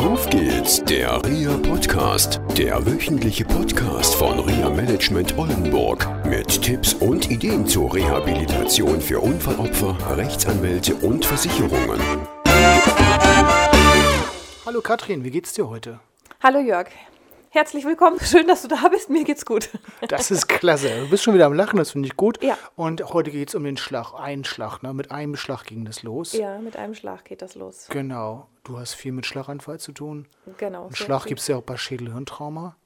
Auf geht's, der RIA Podcast, der wöchentliche Podcast von RIA Management Oldenburg mit Tipps und Ideen zur Rehabilitation für Unfallopfer, Rechtsanwälte und Versicherungen. Hallo Katrin, wie geht's dir heute? Hallo Jörg. Herzlich willkommen. Schön, dass du da bist. Mir geht's gut. Das ist klasse. Du bist schon wieder am Lachen, das finde ich gut. Ja. Und heute geht es um den Schlag, einen Schlag. Ne? Mit einem Schlag ging das los. Ja, mit einem Schlag geht das los. Genau. Du hast viel mit Schlaganfall zu tun. Genau. Einen Schlag gibt es ja auch bei Schädelhirntrauma.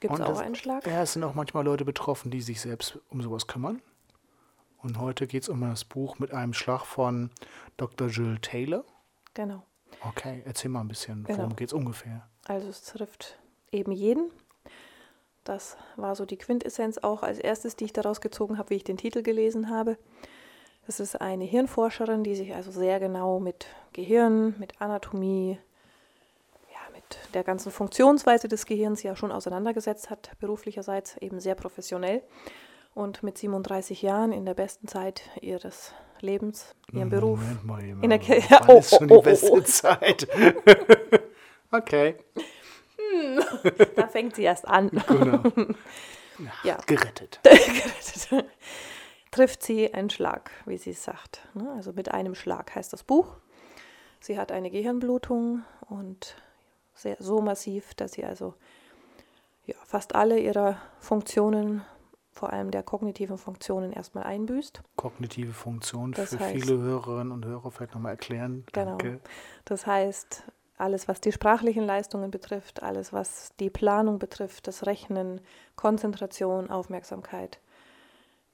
Gibt es auch das- einen Schlag? Ja, es sind auch manchmal Leute betroffen, die sich selbst um sowas kümmern. Und heute geht es um das Buch mit einem Schlag von Dr. Jill Taylor. Genau. Okay, erzähl mal ein bisschen, Genau. worum geht es ungefähr? Also es trifft eben jeden. Das war so die Quintessenz auch als erstes, die ich daraus gezogen habe, wie ich den Titel gelesen habe. Das ist eine Hirnforscherin, die sich also sehr genau mit Gehirn, mit Anatomie, ja, mit der ganzen Funktionsweise des Gehirns ja schon auseinandergesetzt hat, beruflicherseits eben sehr professionell. Und mit 37 Jahren in der besten Zeit ihres Lebens, ihrem Beruf, Moment mal in der Ki- Wann Oh, ist schon oh, die oh, beste oh. Zeit? okay, da fängt sie erst an. genau. Ja. Gerettet. gerettet. trifft sie einen Schlag, wie sie es sagt. ne? Also mit einem Schlag heißt das Buch. Sie hat eine Gehirnblutung und sehr, so massiv, dass sie also ja, fast alle ihrer Funktionen, vor allem der kognitiven Funktionen, erstmal einbüßt. Kognitive Funktion Das für heißt- viele Hörerinnen und Hörer vielleicht nochmal erklären. Genau. Danke. Das heißt, alles, was die sprachlichen Leistungen betrifft, alles, was die Planung betrifft, das Rechnen, Konzentration, Aufmerksamkeit,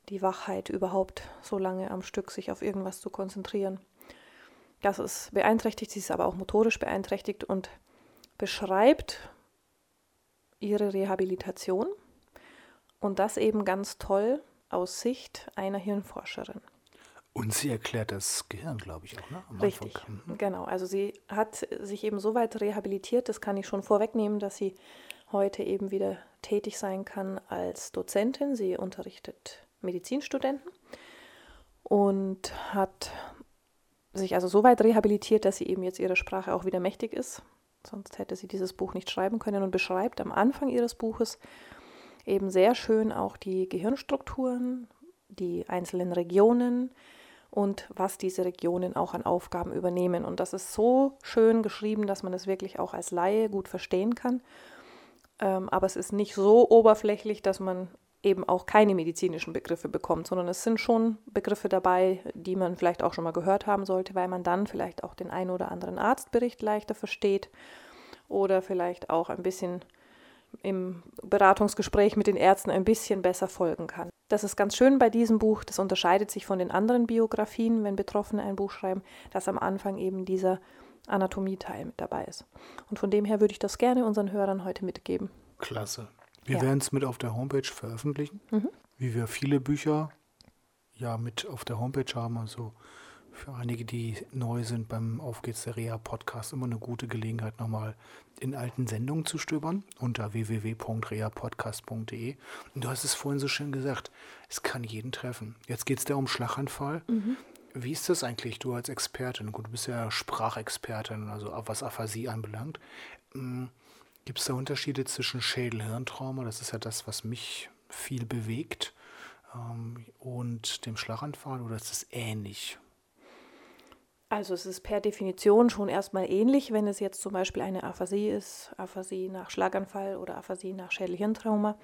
die Wachheit überhaupt, so lange am Stück sich auf irgendwas zu konzentrieren. Das ist beeinträchtigt, sie ist aber auch motorisch beeinträchtigt und beschreibt ihre Rehabilitation und das eben ganz toll aus Sicht einer Hirnforscherin. Und sie erklärt das Gehirn, glaube ich, auch, ne? Am Richtig, Anfang. Mhm. genau. Also sie hat sich eben so weit rehabilitiert, das kann ich schon vorwegnehmen, dass sie heute eben wieder tätig sein kann als Dozentin. Sie unterrichtet Medizinstudenten und hat sich also so weit rehabilitiert, dass sie eben jetzt ihrer Sprache auch wieder mächtig ist. Sonst hätte sie dieses Buch nicht schreiben können und beschreibt am Anfang ihres Buches eben sehr schön auch die Gehirnstrukturen, die einzelnen Regionen, und was diese Regionen auch an Aufgaben übernehmen. Und das ist so schön geschrieben, dass man es wirklich auch als Laie gut verstehen kann. Ähm, aber es ist nicht so oberflächlich, dass man eben auch keine medizinischen Begriffe bekommt, sondern es sind schon Begriffe dabei, die man vielleicht auch schon mal gehört haben sollte, weil man dann vielleicht auch den einen oder anderen Arztbericht leichter versteht oder vielleicht auch ein bisschen im Beratungsgespräch mit den Ärzten ein bisschen besser folgen kann. Das ist ganz schön bei diesem Buch, das unterscheidet sich von den anderen Biografien, wenn Betroffene ein Buch schreiben, dass am Anfang eben dieser Anatomieteil mit dabei ist. Und von dem her würde ich das gerne unseren Hörern heute mitgeben. Klasse. Wir Ja. werden es mit auf der Homepage veröffentlichen, Mhm. wie wir viele Bücher ja mit auf der Homepage haben. Also für einige, die neu sind beim Auf geht's der Reha Podcast, immer eine gute Gelegenheit, nochmal in alten Sendungen zu stöbern unter www.reapodcast.de. Und du hast es vorhin so schön gesagt, es kann jeden treffen. Jetzt geht es ja um Schlaganfall. Wie ist das eigentlich, du als Expertin? Gut, du bist ja Sprachexpertin, also was Aphasie anbelangt. Gibt es da Unterschiede zwischen Schädel-Hirntrauma, das ist ja das, was mich viel bewegt, ähm, und dem Schlaganfall oder ist es ähnlich? Also es ist per Definition schon erstmal ähnlich, wenn es jetzt zum Beispiel eine Aphasie ist, Aphasie nach Schlaganfall oder Aphasie nach Schädelhirntrauma.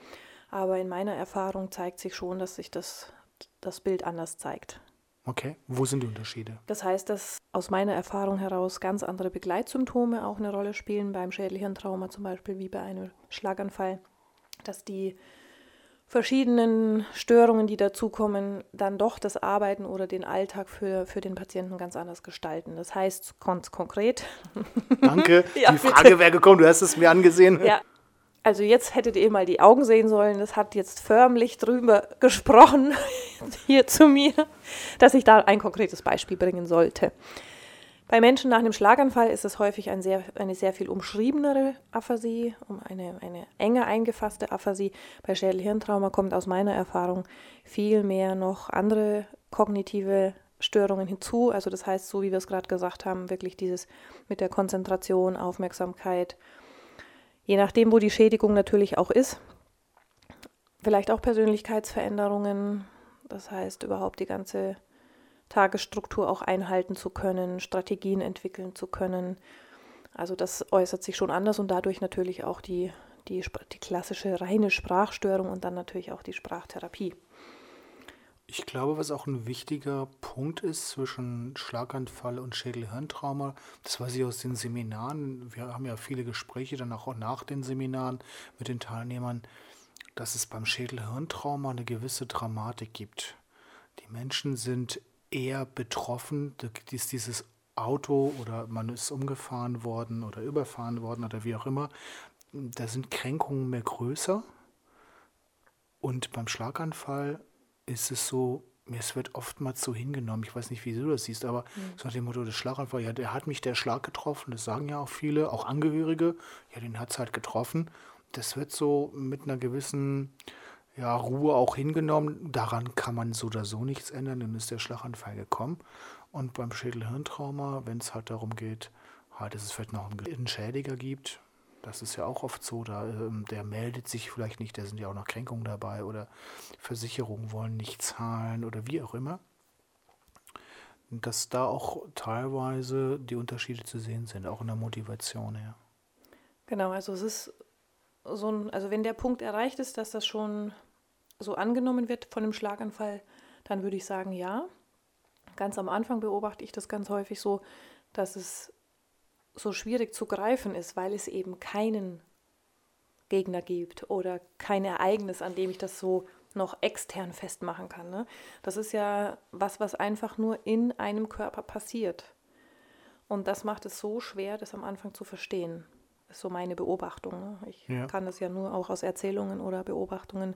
Aber in meiner Erfahrung zeigt sich schon, dass sich das, das Bild anders zeigt. Okay, wo sind die Unterschiede? Das heißt, dass aus meiner Erfahrung heraus ganz andere Begleitsymptome auch eine Rolle spielen, beim Schädelhirntrauma zum Beispiel wie bei einem Schlaganfall, dass die verschiedenen Störungen, die dazukommen, dann doch das Arbeiten oder den Alltag für, für den Patienten ganz anders gestalten. Das heißt ganz konkret, Danke. Ja, die bitte. Frage wäre gekommen, du hast es mir angesehen. ja, also jetzt hättet ihr mal die Augen sehen sollen, das hat jetzt förmlich drüber gesprochen hier zu mir, dass ich da ein konkretes Beispiel bringen sollte. Bei Menschen nach einem Schlaganfall ist es häufig ein sehr, eine sehr viel umschriebenere Aphasie, um eine, eine enger eingefasste Aphasie. Bei Schädelhirntrauma kommt aus meiner Erfahrung viel mehr noch andere kognitive Störungen hinzu. Also das heißt, so wie wir es gerade gesagt haben, wirklich dieses mit der Konzentration, Aufmerksamkeit, je nachdem, wo die Schädigung natürlich auch ist. Vielleicht auch Persönlichkeitsveränderungen, das heißt überhaupt die ganze Tagesstruktur auch einhalten zu können, Strategien entwickeln zu können. Also das äußert sich schon anders und dadurch natürlich auch die, die, die klassische reine Sprachstörung und dann natürlich auch die Sprachtherapie. Ich glaube, was auch ein wichtiger Punkt ist zwischen Schlaganfall und Schädelhirntrauma, das weiß ich aus den Seminaren, wir haben ja viele Gespräche dann auch nach den Seminaren mit den Teilnehmern, dass es beim Schädelhirntrauma eine gewisse Dramatik gibt. Die Menschen sind eher betroffen, da ist dieses Auto oder man ist umgefahren worden oder überfahren worden oder wie auch immer, da sind Kränkungen mehr größer. Und beim Schlaganfall ist es so, es wird oftmals so hingenommen, ich weiß nicht, wie du das siehst, aber mhm. so nach dem Motto des Schlaganfall, ja, der hat mich der Schlag getroffen, das sagen ja auch viele, auch Angehörige, ja, den hat es halt getroffen. Das wird so mit einer gewissen ja, Ruhe auch hingenommen. Daran kann man so oder so nichts ändern, dann ist der Schlaganfall gekommen. Und beim Schädelhirntrauma, wenn es halt darum geht, halt, dass es vielleicht noch einen Schädiger gibt, das ist ja auch oft so, da, ähm, der meldet sich vielleicht nicht, da sind ja auch noch Kränkungen dabei oder Versicherungen wollen nicht zahlen oder wie auch immer. Dass da auch teilweise die Unterschiede zu sehen sind, auch in der Motivation her. Genau, also es ist so ein, also wenn der Punkt erreicht ist, dass das schon so angenommen wird von dem Schlaganfall, dann würde ich sagen, ja. Ganz am Anfang beobachte ich das ganz häufig so, dass es so schwierig zu greifen ist, weil es eben keinen Gegner gibt oder kein Ereignis, an dem ich das so noch extern festmachen kann. Ne? Das ist ja was, was einfach nur in einem Körper passiert. Und das macht es so schwer, das am Anfang zu verstehen. Ist so meine Beobachtung. Ne? Ich ja. kann das ja nur auch aus Erzählungen oder Beobachtungen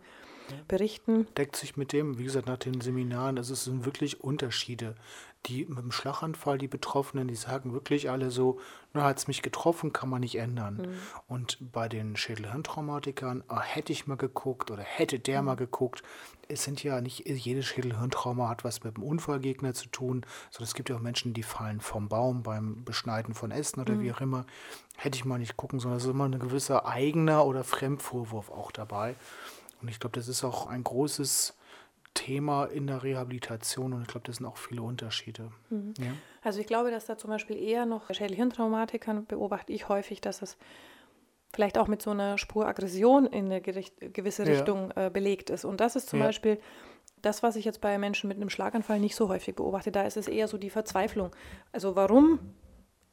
ja. berichten. Deckt sich mit dem, wie gesagt, nach den Seminaren, also es sind wirklich Unterschiede die mit dem Schlaganfall, die Betroffenen, die sagen wirklich alle so, na, hat es mich getroffen, kann man nicht ändern. Mhm. Und bei den Schädelhirntraumatikern, ah, hätte ich mal geguckt oder hätte der mhm. mal geguckt, es sind ja nicht, jedes Schädelhirntrauma hat was mit dem Unfallgegner zu tun, sondern es gibt ja auch Menschen, die fallen vom Baum beim Beschneiden von Essen oder mhm. wie auch immer. Hätte ich mal nicht gucken, sondern es ist immer ein gewisser eigener oder Fremdvorwurf auch dabei. Und ich glaube, das ist auch ein großes Thema in der Rehabilitation und ich glaube, das sind auch viele Unterschiede. Mhm. Ja? Also ich glaube, dass da zum Beispiel eher noch Schädelhirntraumatikern beobachte ich häufig, dass es vielleicht auch mit so einer Spur Aggression in eine gewisse Richtung ja. äh, belegt ist. Und das ist zum ja. Beispiel das, was ich jetzt bei Menschen mit einem Schlaganfall nicht so häufig beobachte. Da ist es eher so die Verzweiflung. Also warum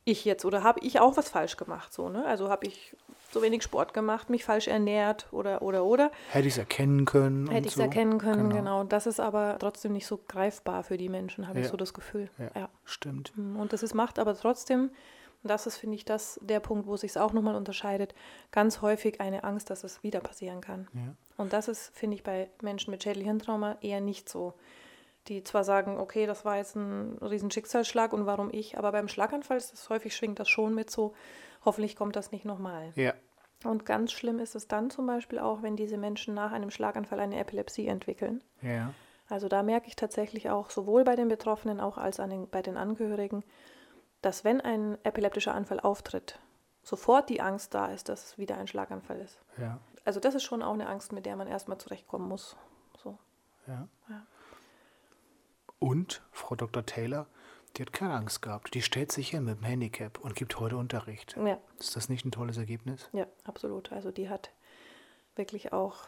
ich jetzt oder habe ich auch was falsch gemacht? So, ne? Also habe ich so wenig Sport gemacht, mich falsch ernährt oder oder oder. Hätte ich es erkennen können. Hätte ich es so. erkennen können, genau. genau. Das ist aber trotzdem nicht so greifbar für die Menschen, habe ja. ich so das Gefühl. Ja, ja. stimmt. Mhm. Und das ist, macht aber trotzdem, und das ist, finde ich, das der Punkt, wo sich es auch nochmal unterscheidet, ganz häufig eine Angst, dass es wieder passieren kann. Ja. Und das ist, finde ich, bei Menschen mit Schädelhirntrauma eher nicht so. Die zwar sagen, okay, das war jetzt ein riesen Schicksalsschlag und warum ich, aber beim Schlaganfall ist das häufig schwingt das schon mit so, hoffentlich kommt das nicht nochmal. Ja. Und ganz schlimm ist es dann zum Beispiel auch, wenn diese Menschen nach einem Schlaganfall eine Epilepsie entwickeln. Ja. Also da merke ich tatsächlich auch sowohl bei den Betroffenen auch als an den, bei den Angehörigen, dass wenn ein epileptischer Anfall auftritt, sofort die Angst da ist, dass es wieder ein Schlaganfall ist. Ja. Also das ist schon auch eine Angst, mit der man erstmal zurechtkommen muss. So. Ja. ja. Und, Frau Dr. Taylor, die hat keine Angst gehabt. Die stellt sich hin mit dem Handicap und gibt heute Unterricht. Ja. Ist das nicht ein tolles Ergebnis? Ja, absolut. Also die hat wirklich auch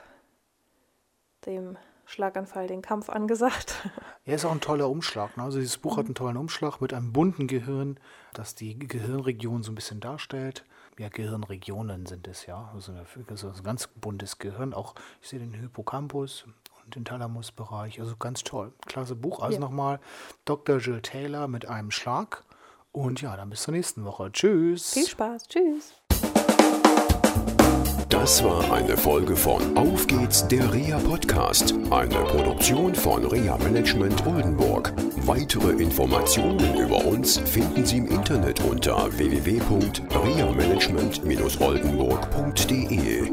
dem Schlaganfall den Kampf angesagt. Ja, ist auch ein toller Umschlag. Ne? Also dieses Buch mhm. hat einen tollen Umschlag mit einem bunten Gehirn, das die Gehirnregion so ein bisschen darstellt. Ja, Gehirnregionen sind es ja. Also ein ganz buntes Gehirn. Auch ich sehe den Hippocampus, und den Thalamusbereich. Also ganz toll. Klasse Buch. Also ja. nochmal Dr. Jill Taylor mit einem Schlag. Und ja, dann bis zur nächsten Woche. Tschüss. Viel Spaß. Tschüss. Das war eine Folge von Auf geht's, der REA Podcast, eine Produktion von REA Management Oldenburg. Weitere Informationen über uns finden Sie im Internet unter www.reamanagement-oldenburg.de.